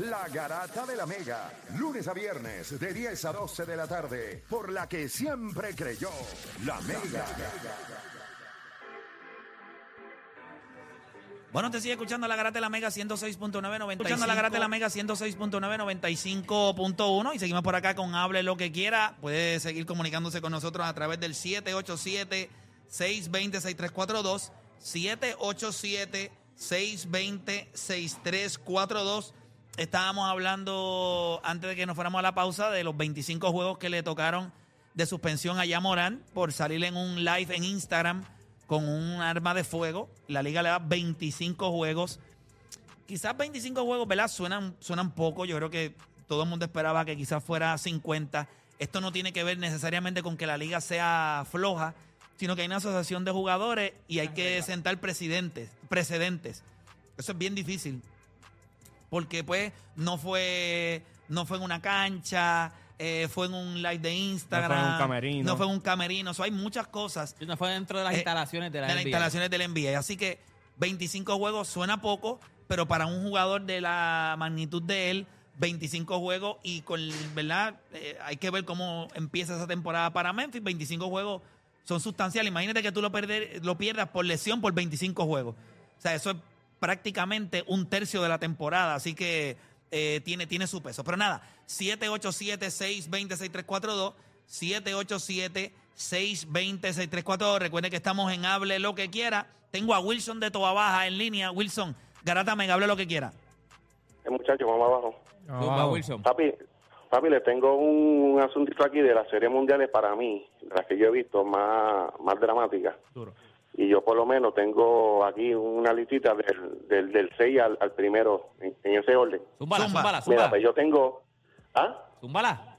La garata de la mega. Lunes a viernes de 10 a 12 de la tarde, por la que siempre creyó, la mega. Bueno, te sigue escuchando la Garata de la Mega 106.995. Escuchando la Garata de la Mega 106.995.1 y seguimos por acá con Hable lo que quiera. Puede seguir comunicándose con nosotros a través del 787-620-6342. 787-620-6342. Estábamos hablando antes de que nos fuéramos a la pausa de los 25 juegos que le tocaron de suspensión a Yamorán por salir en un live en Instagram con un arma de fuego. La liga le da 25 juegos. Quizás 25 juegos, ¿verdad? Suenan, suenan poco. Yo creo que todo el mundo esperaba que quizás fuera 50. Esto no tiene que ver necesariamente con que la liga sea floja, sino que hay una asociación de jugadores y hay que sentar presidentes, precedentes. Eso es bien difícil. Porque pues no fue, no fue en una cancha, eh, fue en un live de Instagram. No fue en un camerino. No fue en un camerino. So, hay muchas cosas No fue dentro de las eh, instalaciones de la de las instalaciones del NBA. Así que 25 juegos suena poco, pero para un jugador de la magnitud de él, 25 juegos y con, ¿verdad? Eh, hay que ver cómo empieza esa temporada para Memphis. 25 juegos son sustanciales. Imagínate que tú lo, perder- lo pierdas por lesión por 25 juegos. O sea, eso es prácticamente un tercio de la temporada. Así que eh, tiene, tiene su peso. Pero nada, 787-620-6342. 787-620-6342. Recuerde que estamos en Hable lo que quiera. Tengo a Wilson de Toa Baja en línea. Wilson, Garata Mega, hable lo que quiera. Eh, muchachos, vamos abajo. Zumba, Wilson. Papi, papi, le tengo un asuntito aquí de las series mundiales para mí, las que yo he visto más, más dramáticas. Duro. Y yo por lo menos tengo aquí una listita del, del, del 6 al, al primero, en, en ese orden. Zúmbala, Zumba. zúmbala, Mira, pues yo tengo... ¿Ah? Zúmbala.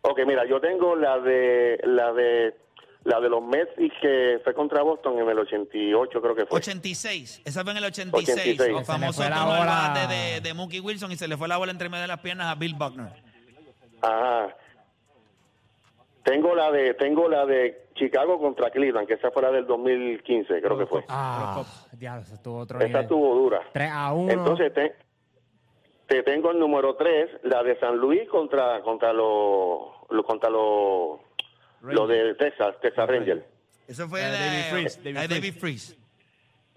Ok, mira, yo tengo la de la de la de los Mets y que fue contra Boston en el 88 creo que fue. 86. Esa fue en el 86. 86. Los Se le famosos fue la bola. bate de, de Mookie Wilson y se le fue la bola entre medio de las piernas a Bill Buckner. Ajá. Tengo la de tengo la de Chicago contra Cleveland, que esa fue la del 2015, creo que fue. Ah, diablo, eso estuvo otro Esa estuvo dura. 3 a 1. Entonces te, te tengo el número 3, la de San Luis contra contra los lo, contra los lo de Texas, Texas Rangers. Eso fue La de David Freese, David David. Freeze.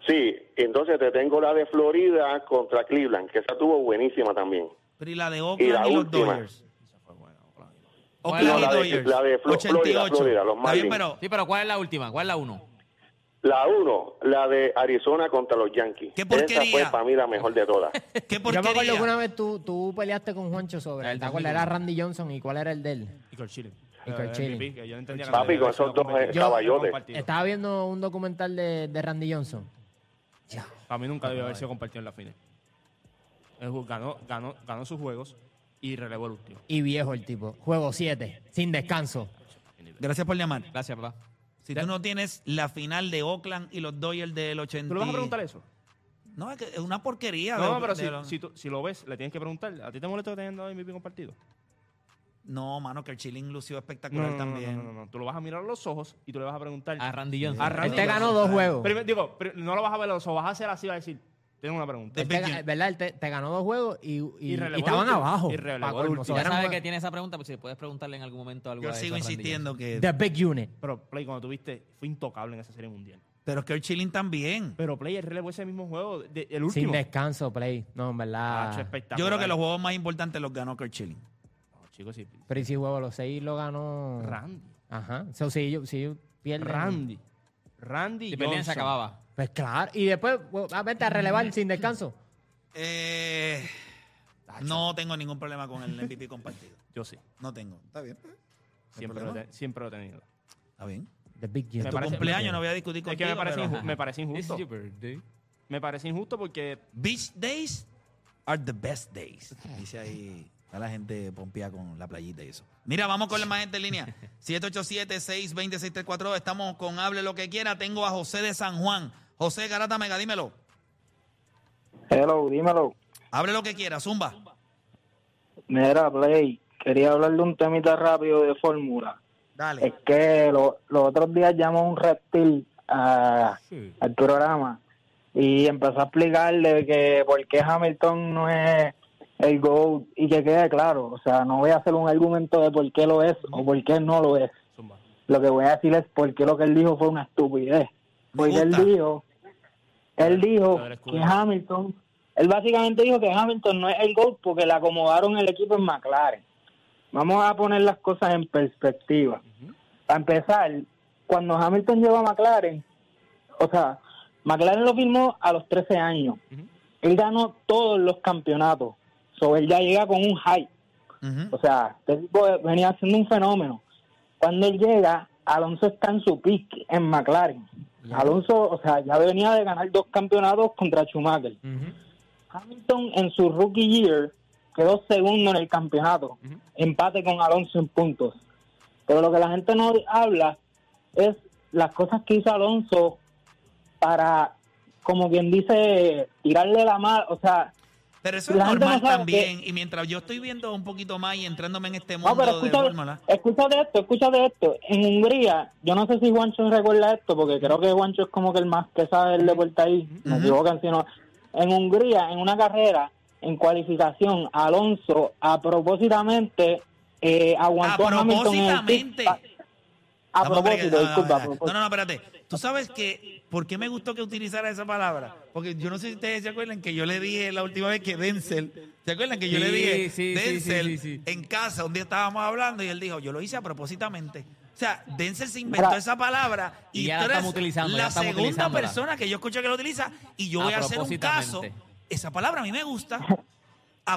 Sí, entonces te tengo la de Florida contra Cleveland, que esa estuvo buenísima también. Pero y la de Y Oakland la y, los última. Dodgers. ¿Cuál Oakland es y la de- la de Flo- Florida, 88. Florida, los Está bien, Marlins. pero Sí, pero ¿cuál es la última? ¿Cuál es la uno? La 1, la de Arizona contra los Yankees. ¡Qué Esa porquería! fue para mí la mejor de todas. qué Yo me acuerdo porquería. que una vez tú, tú peleaste con Juancho sobre. El ¿Te acuerdas? Era Randy Johnson y cuál era el de él. Y con Chile. Y con Eh, Chile. MVP, que yo no entendía que Papi, no con había sido esos dos, competido. caballotes. Compartido. Estaba viendo un documental de, de Randy Johnson. Para mí nunca debió haber sido compartido en la final. Él ganó, ganó, ganó sus juegos y relevó el último. Y viejo el tipo. Juego 7, sin descanso. Gracias por llamar. Gracias, papá. Si tú no tienes la final de Oakland y los Dodgers del 80. ¿Tú le vas a preguntar eso? No, es que es una porquería. No, de- pero de si, los- si, tú- si lo ves, le tienes que preguntar. ¿A ti te molesta que te hayan dado MVP compartido? No, mano, que el Chilling lució espectacular no, no, también. no, no, no. Tú lo vas a mirar a los ojos y tú le vas a preguntar. A Randy Johnson. A Randy Él te ganó dos juegos. Primero, digo, no lo vas a ver a los ojos, vas a hacer así, vas a decir, tengo una pregunta. Él te, ¿Verdad? Él te, te ganó dos juegos y, y- Y relevó y estaban el abajo. Y el último. Ya eran sabe una- que tiene esa pregunta, pues si puedes preguntarle en algún momento algo Yo a sigo insistiendo que. The Big Unit. Pero Play, cuando tuviste, fue intocable en esa serie mundial. Pero es que el Chilling también. Pero Play el relevó ese mismo juego, de- el Sin último. descanso, play. No, en verdad. Yo creo que los juegos más importantes los ganó Kurt Chilling. Chicos, sí. Pero y si juego los seis lo ganó. Randy. Ajá. So, si ellos si ellos pierden. Randy. Randy Si perdían, se Johnson. acababa. Pues claro. Y después, ah, vete a relevar sin descanso. Eh, no tengo ningún problema con el MVP compartido. Yo sí. No tengo. Está bien. Siempre lo, siempre he tenido. Está bien. The Big Jim. Me Tu parece- cumpleaños no voy a discutir Es contigo. que me parece, pero- inju- me parece This injusto. Me parece injusto porque Beach days are the best days. Dice ahí. Está la gente pompía con la playita y eso. Mira, vamos con la más gente en línea. 787-620-6342. Estamos con Hable lo que quiera. Tengo a José de San Juan. José Garata Mega, dímelo. Hello, dímelo. Hable lo que quiera, Zumba. Mira, Play, quería hablar de un temita rápido de fórmula. Dale. Es que lo- los otros días llamó un reptil a- al programa y empezó a explicarle que por qué Hamilton no es el GOAT y que quede claro. O sea, no voy a hacer un argumento de por qué lo es o por qué no lo es. Lo que voy a decir es por qué lo que él dijo fue una estupidez. Porque él dijo, él dijo que. Hamilton, él básicamente dijo que Hamilton no es el GOAT porque le acomodaron el equipo en McLaren. Vamos a poner las cosas en perspectiva. Para empezar, cuando Hamilton llegó a McLaren, o sea, McLaren lo firmó a los 13 años. Él ganó todos los campeonatos. So, él ya llega con un hype. O sea, este tipo venía siendo un fenómeno. Cuando él llega, Alonso está en su pick en McLaren. Alonso, o sea, ya venía de ganar dos campeonatos contra Schumacher. Hamilton en su rookie year quedó segundo en el campeonato, empate con Alonso en puntos. Pero lo que la gente no habla es las cosas que hizo Alonso para, como quien dice, tirarle la mano, o sea, Pero eso es normal no también. Y mientras yo estoy viendo un poquito más y entrándome en este No, mundo pero de escucha, fórmula. escúchate esto, escúchate esto. En Hungría, yo no sé si Juancho recuerda esto, porque creo que Juancho es como que el más que sabe del deporte ahí. Me Ujú. equivocan si no. En Hungría, en una carrera, en cualificación, Alonso a propósitamente eh, aguantó A a propósitamente. A, a Vamos, propósito, no, disculpa. a no, no, no, no, espérate. Tú sabes que, ¿por qué me gustó que utilizara esa palabra? Porque yo no sé si ustedes se acuerdan que yo le dije la última vez que Denzel, ¿se acuerdan que yo le dije sí, Denzel sí, sí, sí. en casa? Un día estábamos hablando y él dijo, yo lo hice a propósitamente. O sea, Denzel se inventó Mira. esa palabra y, Y ya la eres utilizando, ya la segunda utilizándola. persona que yo escucho que lo utiliza y yo A voy a hacer un caso. Esa palabra a mí me gusta. A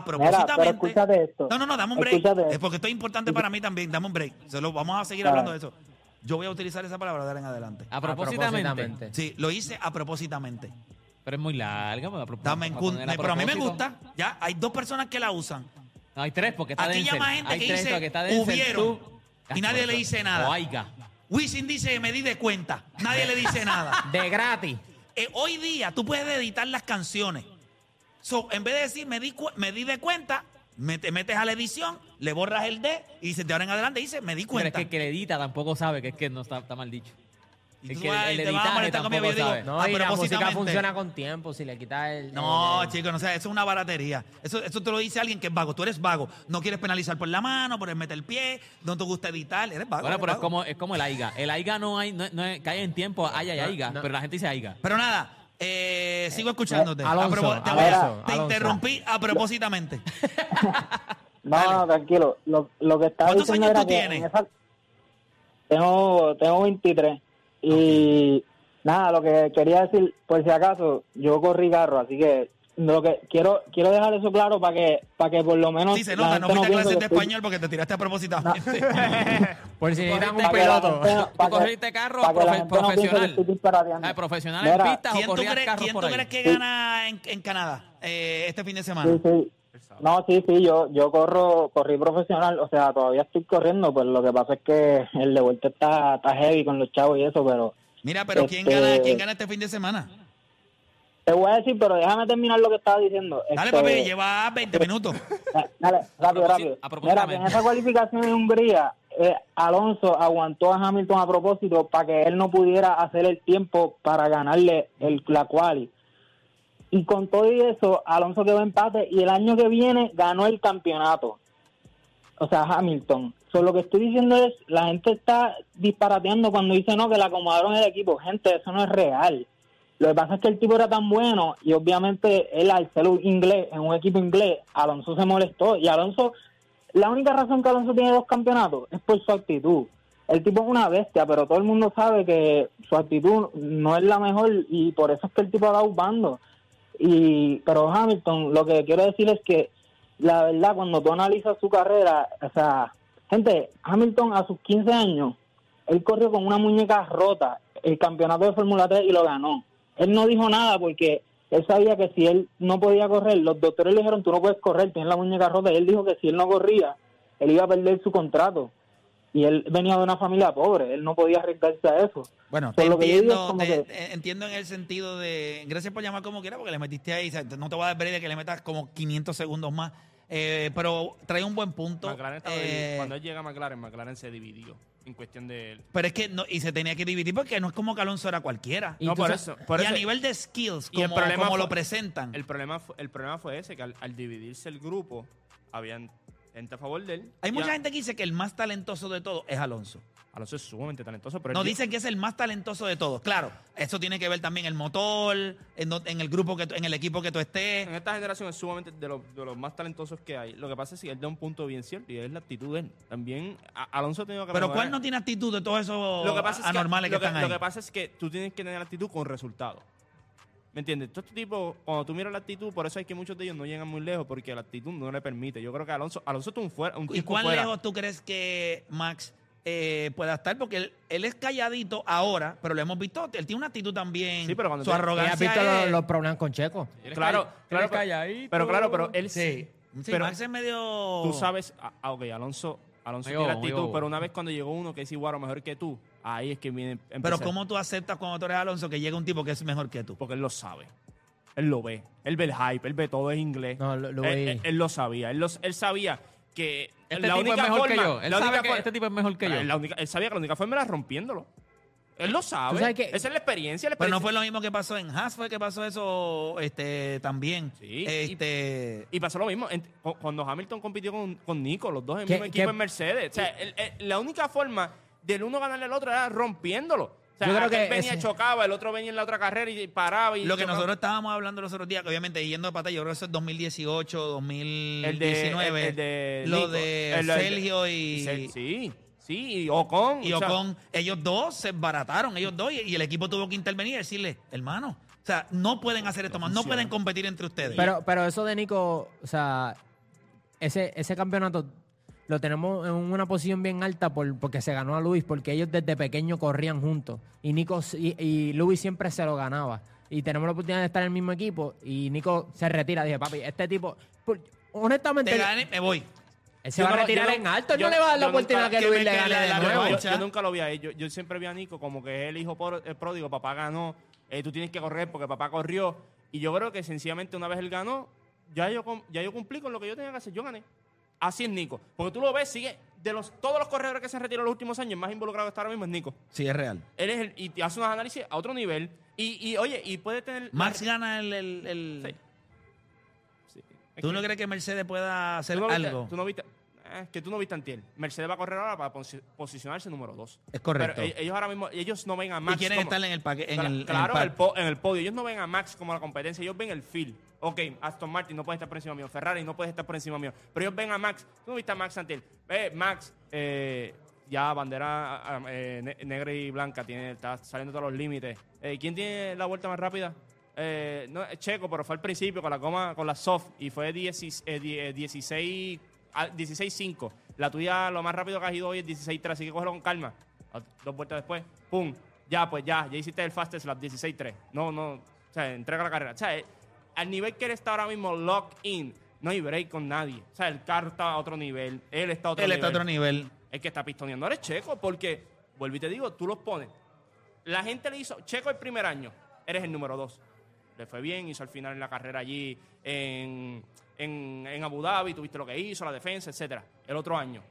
Mira, propósitamente. escúchate esto. No, no, no, dame un break. Es porque esto es importante para mí también. Dame un break. Se lo, vamos a seguir hablando de eso. Yo voy a utilizar esa palabra de ahora en adelante. A propósitamente. Sí, lo hice a propósitamente. Pero es muy larga. me va a propósito, Dame en cun- pero a mí me gusta. Ya, hay dos personas que la usan. No, hay tres porque está Aquí Denzel. llama gente hay que tres, dice, porque está Denzel, "Hubieron", tú. y nadie le dice nada. O aiga. Wisin dice, me di de cuenta. Nadie le dice nada. De gratis. Eh, hoy día tú puedes editar las canciones. So, en vez de decir me di, cu- me di de cuenta, me- te metes a la edición, le borras el D y dices de ahora en adelante dice me di Pero es cuenta. que el que le edita tampoco sabe que es que no está, está mal dicho. Y Es tú que vas- el, y el te vas a editaje molestar conmigo, tampoco yo digo, sabe. No, a y la música propósitamente. funciona con tiempo. Si le quitas el. No, el- chicos, no sé, eso es una baratería. Eso, eso te lo dice alguien que es vago. Tú eres vago. No quieres penalizar por la mano, por el meter el pie, no te gusta editar. Eres vago. Bueno, eres pero es vago. como, es como el aiga. El aiga no hay, no, no es- cae en tiempo, haya y aiga, no. pero la gente dice aiga. Pero nada, eh, sigo escuchándote. Alonso, A propo- te, Alonso, interrumpí a propósitamente. No, tranquilo. Lo, lo que estaba ¿Cuántos diciendo años era tú que tienes? esa- Tengo, tengo 23. Y nada, lo que quería decir, por si acaso, yo corrí carro, así que lo que quiero quiero dejar eso claro para que para que por lo menos Sí, se nota, no fuiste a piense clases de estoy- español porque te tiraste a propósitamente. Por si necesitan un piloto. no- ¿Tú corriste carro profe- no profesional? ¿Profesional en pista o ¿Quién tú crees, quién tú crees que gana en, en Canadá eh, este fin de semana? Sí, sí. No, sí, sí, yo yo corro, corrí profesional, o sea, todavía estoy corriendo, pues lo que pasa es que el de vuelta está, está heavy con los chavos y eso, pero Mira, pero ¿quién Este- gana, ¿quién gana este fin de semana? Te voy a decir, pero déjame terminar lo que estaba diciendo. Dale, Este, papi, lleva 20 minutos. Da- Dale, rápido, rápido. Mira, que en esa cualificación en Hungría, eh, Alonso aguantó a Hamilton a propósito para que él no pudiera hacer el tiempo para ganarle el, la quali. Y con todo y eso, Alonso quedó empate y el año que viene ganó el campeonato. O sea, Hamilton. So, lo que estoy diciendo es, la gente está disparateando cuando dice no, que le acomodaron el equipo. Gente, eso no es real. Lo que pasa es que el tipo era tan bueno y obviamente él al ser un inglés, en un equipo inglés, Alonso se molestó y Alonso la única razón que Alonso tiene dos campeonatos es por su actitud. El tipo es una bestia, pero todo el mundo sabe que su actitud no es la mejor y por eso es que el tipo ha dado bando. Y, pero Hamilton, lo que quiero decir es que la verdad, cuando tú analizas su carrera, o sea, gente, Hamilton a sus 15 años, él corrió con una muñeca rota el campeonato de Fórmula 3 y lo ganó. Él no dijo nada porque él sabía que si él no podía correr, los doctores le dijeron, tú no puedes correr, tienes la muñeca rota. Y él dijo que si él no corría, él iba a perder su contrato. Y él venía de una familia pobre, él no podía arriesgarse a eso. Bueno, Por te lo que yo digo es entiendo, como te- que- entiendo en el sentido de. Gracias por llamar como quiera, porque le metiste ahí. o sea, no te voy a dar de que le metas como 500 segundos más. Eh, pero trae un buen punto. Eh. Cuando él llega a McLaren, McLaren se dividió en cuestión de... pero es que no, y se tenía que dividir porque no es como que Alonso era cualquiera. Y No, por eso. Por y eso a nivel de skills, y el como, problema como lo presentan. El problema, fue, el problema fue ese, que al, al dividirse el grupo, habían gente a favor de él. Hay mucha gente que dice que el más talentoso de todos es Alonso. Alonso es sumamente talentoso, pero No, dicen que es el más talentoso de todos. Claro, eso tiene que ver también el motor, en, do- en el grupo que tú- en el equipo que tú estés. En esta generación es sumamente de los, de los más talentosos que hay. Lo que pasa es que él da un punto bien cierto y es la actitud de él. También a- Alonso ha tenido que Pero mejorar. ¿cuál no tiene actitud de todos esos lo que pasa es anormales que, lo están ahí? Lo que pasa es que tú tienes que tener actitud con resultados. ¿Me entiendes? Todo este tipo, cuando tú miras la actitud, por eso es que muchos de ellos no llegan muy lejos porque la actitud no le permite. Yo creo que Alonso, Alonso es un, fuera, un ¿Y tipo cuán fuera. lejos tú crees que Max eh, pueda estar? Porque él, él es calladito ahora, pero lo hemos visto, él tiene una actitud también. Sí, pero cuando su te- ¿Y has arrogancia visto los, es- los problemas con Checo? Claro, claro, pero, calladito. pero claro, pero él Sí, sí, pero Max es medio... tú sabes, ah, ah, ok, Alonso, Alonso tiene actitud, pero una vez cuando llegó uno que es igual o mejor que tú, ahí es que viene Pero. ¿cómo tú aceptas cuando tú eres Alonso que llega un tipo que es mejor que tú? Porque él lo sabe. Él lo ve. Él ve el hype, él ve todo en inglés. No, lo- lo él, vi. él- él lo sabía. Él, lo- él sabía que Este la tipo única es mejor forma, que yo. Él la sabe única que for- este tipo es mejor que yo. La única- él sabía que la única forma era rompiéndolo. Él lo sabe. sabes que- Esa es la experiencia. La Pero no experiencia. fue lo mismo que pasó en Haas, fue que pasó eso este, también. Sí, Este, Y pasó lo mismo en- cu- cuando Hamilton compitió con, con Nico, los dos en el ¿Qué- mismo equipo qué- en Mercedes. O sea, el- el- la única forma del uno ganarle al otro era rompiéndolo. O sea, Yo creo que venía, ese- chocaba, el otro venía en la otra carrera y paraba. Y Lo que chocaba. nosotros estábamos hablando los otros días, que obviamente yendo de pata, yo creo que eso es 2018, 2019. el de lo Nico, de el- el- Sergio y, Sí, sí, y Ocon. y o sea, Ocon. ellos dos se barataron, ellos dos, y, y el equipo tuvo que intervenir y decirle, hermano, o sea, no pueden hacer esto más, no pueden competir entre ustedes. Pero, pero eso de Nico, o sea, ese, ese campeonato lo tenemos en una posición bien alta por, porque se ganó a Luis, porque ellos desde pequeño corrían juntos. Y Nico y, y Luis siempre se lo ganaba. Y tenemos la oportunidad de estar en el mismo equipo. Y Nico se retira. Dije, papi, este tipo. por- honestamente, te gane, me voy. él se Yo va a lo- retirar en alto. Yo- no le va a dar la nunca- oportunidad que que Luis le gane de nuevo. yo, nunca lo vi a él. Yo, yo siempre vi a Nico como que es el hijo por- el pródigo. Papá ganó. eh, tú tienes que correr porque papá corrió. Y yo creo que sencillamente una vez él ganó, ya yo, ya yo cumplí con lo que yo tenía que hacer. Yo gané. Así es Nico. Porque tú lo ves, sigue. De los, todos los corredores que se han retirado en los últimos años, el más involucrado que está ahora mismo es Nico. Sí, es real. Él es el, y te hace unos análisis a otro nivel. Y, y, oye, y puede tener. Max gana el... el- el- Sí. ¿Tú no crees que Mercedes pueda hacer tú no viste- algo? tú no viste- eh, que tú no viste antier. Mercedes va a correr ahora para posi- posicionarse número 2. Es correcto. Pero e- ellos ahora mismo, ellos no ven a Max. y quieren como- estar en el paque, en Cla- el, en el claro, en el, pack. po- en el podio. Ellos no ven a Max como la competencia, ellos ven el field. Ok, Aston Martin no puede estar por encima mío, Ferrari no puede estar por encima mío. Pero ellos ven a Max. Tú no viste a Max antier. Ve, Max, eh, ya bandera ah, eh, ne- negra y blanca, tiene, está saliendo todos los límites. Eh, ¿Quién tiene la vuelta más rápida? Eh, no, Checo, pero fue al principio con la goma, con la soft y fue 16, eh, die- eh, 16 ah, 16-5. La tuya, lo más rápido que has ido hoy es 16-3, así que cógelo con calma. Ah, Dos vueltas después, ¡pum! Ya, pues ya, ya hiciste el fastest lap 16-3. No, no, o sea, entrega la carrera. O sea, eh, al nivel que él está ahora mismo, lock in, no hay break con nadie. O sea, el carro está a otro nivel, él está a otro Él nivel. está a otro nivel. El que está pistoneando ahora es Checo, porque, vuelvo y te digo, tú los pones. La gente le hizo, Checo el primer año, eres el número dos. Le fue bien, hizo al final en la carrera allí en, en, en Abu Dhabi, tuviste lo que hizo, la defensa, etcétera. El otro año,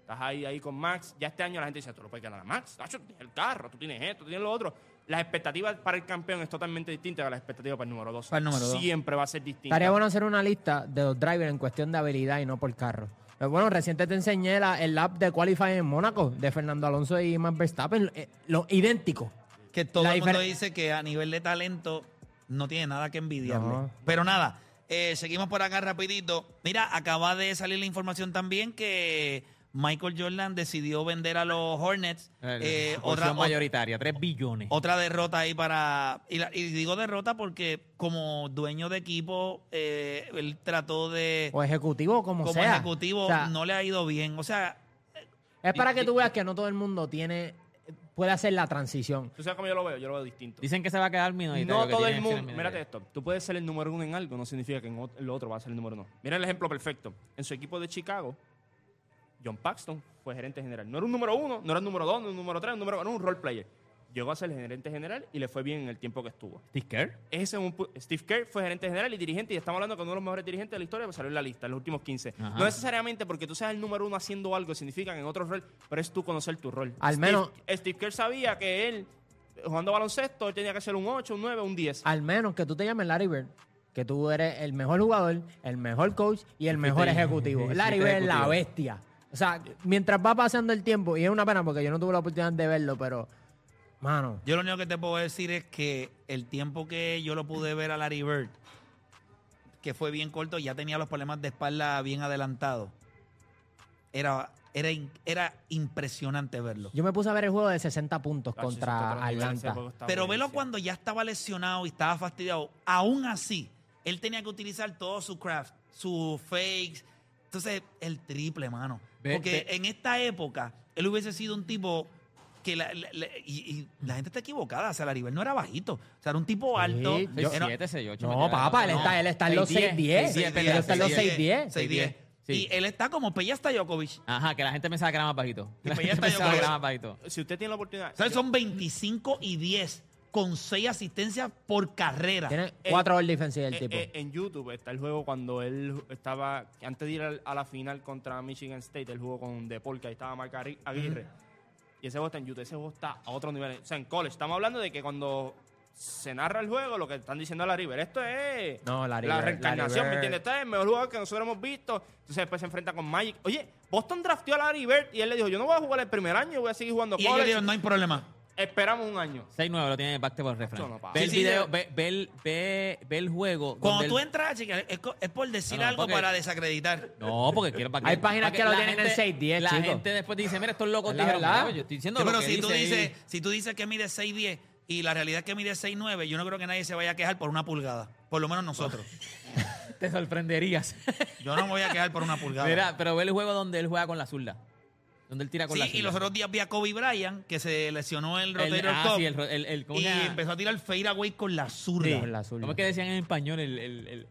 estás ahí, ahí con Max. Ya este año la gente dice, tú lo puedes ganar a Max, Nacho, tú tienes el carro, tú tienes esto, tú tienes lo otro. Las expectativas para el campeón es totalmente distinta a las expectativas para el número dos. Para el número dos. Siempre va a ser distinta. Estaría bueno hacer una lista de los drivers en cuestión de habilidad y no por carro. Pero bueno, reciente te enseñé la- el lap de qualifying en Mónaco de Fernando Alonso y Max Verstappen, eh, lo idéntico. Que todo La el mundo dice que a nivel de talento no tiene nada que envidiarle. No. Pero nada, Eh, seguimos por acá rapidito. Mira, acaba de salir la información también que Michael Jordan decidió vender a los Hornets. Eh, otra otra, mayoritaria, 3 billones. otra derrota ahí para... Y, la- y digo derrota porque como dueño de equipo, eh, él trató de... O ejecutivo, como, como sea. ejecutivo O sea, no le ha ido bien. O sea, Es para que tú veas que no todo el mundo tiene puede hacer la transición. ¿Tú sabes cómo yo lo veo? Yo lo veo distinto. Dicen que se va a quedar minoritario. No que todo el mundo. Mírate esto. Tú puedes ser el número uno en algo, no significa que en el otro va a ser el número uno. Mira el ejemplo perfecto. En su equipo de Chicago, John Paxton fue gerente general. No era un número uno, no era un número dos, no era un número tres, un número, era un role player. Llegó a ser gerente general y le fue bien en el tiempo que estuvo. Steve Kerr. Ese es un Steve Kerr fue gerente general y dirigente y estamos hablando con uno de los mejores dirigentes de la historia, pues salió en la lista en los últimos 15. Ajá. No necesariamente porque tú seas el número uno haciendo algo significa que en otro rol, pero es tú conocer tu rol. Al Steve- menos- Steve Kerr sabía que él, jugando baloncesto, él tenía que ser un 8, un 9, un 10. Al menos que tú te llames Larry Bird, que tú eres el mejor jugador, el mejor coach y el mejor ejecutivo. Larry Bird es la bestia. O sea, mientras va pasando el tiempo, y es una pena porque yo no tuve la oportunidad de verlo, pero, mano, yo lo único que te puedo decir es que el tiempo que yo lo pude ver a Larry Bird, que fue bien corto, ya tenía los problemas de espalda bien adelantados. Era, era, era impresionante verlo. yo me puse a ver el juego de 60 puntos contra Atlanta. Pero velo cuando ya estaba lesionado y estaba fastidiado. Aún así, él tenía que utilizar todo su craft, sus fakes. Entonces, el triple, mano. Ve- Porque ve- en esta época, él hubiese sido un tipo que la, la- la- y, y la gente está equivocada. O sea, Bird no era bajito. O sea, era un tipo alto. yo- Era- 6'7", 6'8". No, papá, él está, él está en los 6'10. 6'10", Él está en los 6'10. 6'10. Sí. Y él está como Peya Stojakovic. Ajá, que la gente pensaba que era más bajito. La pues ya gente está pensaba yo que con era más bajito. Si usted tiene la oportunidad. O sea, son 25 y 10 con 6 asistencias por carrera. Tiene Eh, cuatro all defensive el Eh, tipo. eh, en YouTube está el juego cuando él estaba, antes de ir al- a la final contra Michigan State, él jugó con DePaul, que ahí estaba Mark Agui- Aguirre. Y ese juego está en YouTube, ese juego está a otro nivel. O sea, en college, estamos hablando de que cuando se narra el juego, lo que están diciendo a la River, esto es No, Larry la Bird, reencarnación, Larry ¿me entiendes? Este es el mejor jugador que nosotros hemos visto. Entonces después se enfrenta con Magic. Oye, Boston drafteó a Larry Bird y él le dijo, yo no voy a jugar el primer año, voy a seguir jugando y ellos college. dijeron, no hay problema. Esperamos un año. 6'9", lo tiene back por refrán. no. Ve el Sí, video, sí. ve, ve el, ve, ve el juego. Cuando tú él- entras, chica, es, por decir No, no, algo porque- para desacreditar. No, porque quiero para Hay páginas que lo la tienen en gente- 6'10", La chico. gente después dice, mira, estos locos dijeron, verdad. "Mira, yo estoy diciendo Sí, lo pero que si tú, dice ahí". dices, si tú dices que mide 6'10 y la realidad es que mide 6'9, yo no creo que nadie se vaya a quejar por una pulgada. Por lo menos nosotros. Te sorprenderías. Yo no me voy a quejar por una pulgada. Mira, pero ve el juego donde él juega con la zurda. Donde él tira con sí, la y los otros días vi a Kobe Bryant, que se lesionó el El- rotator ah, cuff, sí, el, ro- el, el- ¿cómo y se llama? empezó a tirar fade away con la zurda. Con la zurda. ¿Cómo es que decían en español? El, el, el,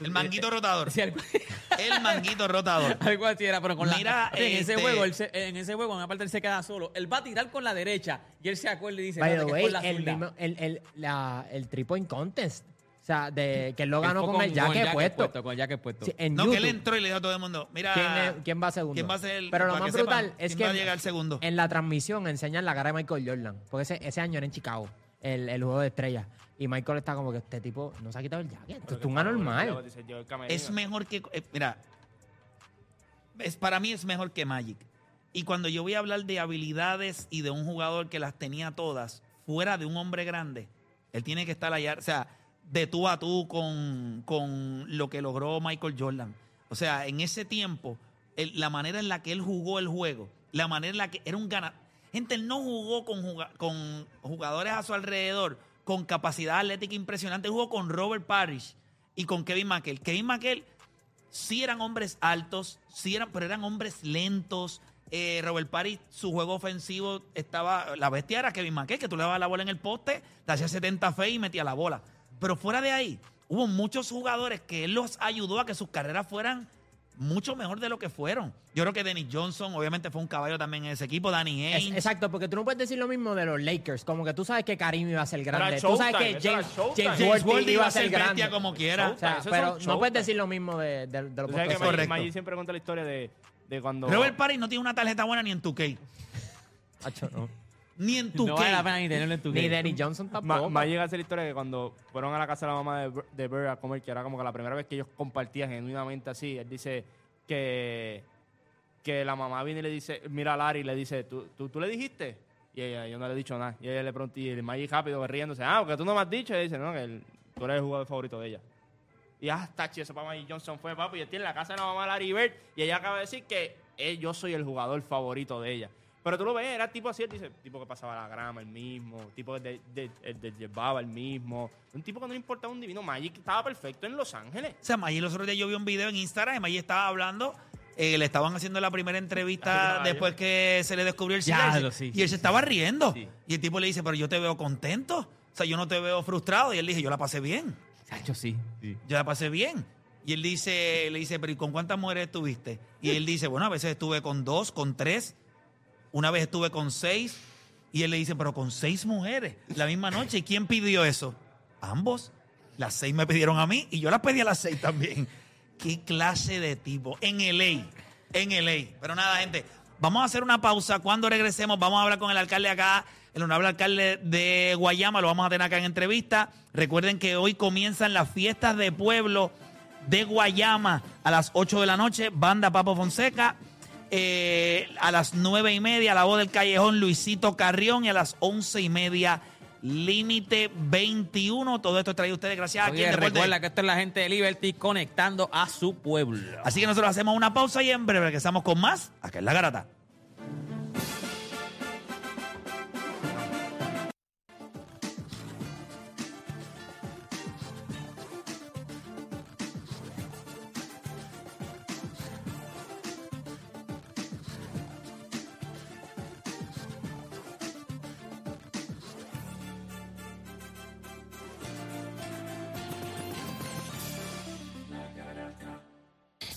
El manguito rotador. Sí, algo, El manguito rotador. algo así era, pero con Mira, la... En ese este- juego, él se- en ese juego, en una parte él se queda solo. Él va a tirar con la derecha y él se acuerda y dice, By the "Espérate, que way, es con la el, zurda". mismo, el, el, la, el three point contest. O sea, de, que él lo ganó con, el jacket puesto. Con el jacket puesto. Sí, en No, que él entró y le dijo a todo el mundo, mira, ¿Quién, es- quién va segundo? ¿quién va a ser el- Pero lo más que sepan, brutal es que va a llegar segundo? en la transmisión enseñan la cara de Michael Jordan. Porque ese, ese año era en Chicago, el, el juego de estrellas. Y Michael está como que este tipo no se ha quitado el jacket. Esto es un anormal. es mejor que. eh, mira, es, para mí es mejor que Magic. Y cuando yo voy a hablar de habilidades y de un jugador que las tenía todas, fuera de un hombre grande, él tiene que estar allá, o sea, de tú a tú con, con lo que logró Michael Jordan. O sea, en ese tiempo, la manera en la que él jugó el juego, la manera en la que era un ganador. Gente, él no jugó con, con jugadores a su alrededor con capacidad atlética impresionante. Jugó con Robert Parrish y con Kevin McHale. Kevin McHale sí eran hombres altos, sí eran, pero eran hombres lentos. Eh, Robert Parrish, su juego ofensivo estaba. La bestia era Kevin McHale, que tú le dabas la bola en el poste, te hacía 70 fe y metía la bola. Pero fuera de ahí, hubo muchos jugadores que él los ayudó a que sus carreras fueran mucho mejor de lo que fueron. Yo creo que Dennis Johnson, obviamente, fue un caballo también en ese equipo. Danny Es- Ainge. exacto, porque tú no puedes decir lo mismo de los Lakers. Como que tú sabes que Karim iba a ser grande. Tú sabes que James. James James iba a ser grande. como quiera. O sea, Eso pero no puedes decir lo mismo de, de, de los Tú sabes que correcto. Maggi siempre cuenta la historia de, de cuando... Robert Parrish no tiene una tarjeta buena ni en 2K. Acho, no. Ni en 2K. No vale la pena ni tenerlo en tu Ni. Danny Johnson Ma- tampoco. Más llega a ser la historia que cuando fueron a la casa de la mamá de, de Bird a comer, que era como que la primera vez que ellos compartían genuinamente así, él dice que, que la mamá viene y le dice, mira a Larry y le dice, ¿tú, tú, tú le dijiste? Y ella, yo no le he dicho nada. Y ella le pregunta, y el Maggi rápido riéndose, ah, porque tú no me has dicho. Y ella dice, no, que el- tú eres el jugador favorito de ella. Y ah, tachi, eso para Magic Johnson fue, papi. Y él tiene la casa de la mamá Larry Bird. Y ella acaba de decir que eh, yo soy el jugador favorito de ella. Pero tú lo ves, era tipo así, él dice, tipo que pasaba la grama el mismo, tipo que de, de- de- de- llevaba el mismo. Un tipo que no le importaba un divino. Magic estaba perfecto en Los Ángeles. O sea, Maggi los otros días yo vi un video en Instagram y Maggi estaba hablando. eh, le estaban haciendo la primera entrevista después que se le descubrió el Ya, SIDA. lo sí, y sí, él se sí, estaba riendo. Sí. Y el tipo le dice, pero yo te veo contento. O sea, yo no te veo frustrado. Y él dice, yo la pasé bien. Sí. sí. Yo la pasé bien. Y él dice, le dice, pero ¿y con cuántas mujeres estuviste? Y él dice, bueno, a veces estuve con dos, con tres. Una vez estuve con seis. Y él le dice, pero con seis mujeres la misma noche. ¿Y quién pidió eso? Ambos. Las seis me pidieron a mí y yo las pedí a las seis también. ¿Qué clase de tipo? En LA. En LA. Pero nada, gente. Vamos a hacer una pausa. Cuando regresemos, vamos a hablar con el alcalde acá, el honorable alcalde de Guayama. Lo vamos a tener acá en entrevista. Recuerden que hoy comienzan las fiestas de pueblo de Guayama a las 8 de la noche. Banda Papo Fonseca. Eh, a las nueve y media, la voz del callejón Luisito Carrión. Y a las once y media, Límite 21. Todo esto trae ustedes gracias a Oye, quien Deporte. recuerda que esto es la gente de Liberty conectando a su pueblo. Así que nosotros hacemos una pausa y en breve regresamos con más acá en La Garata.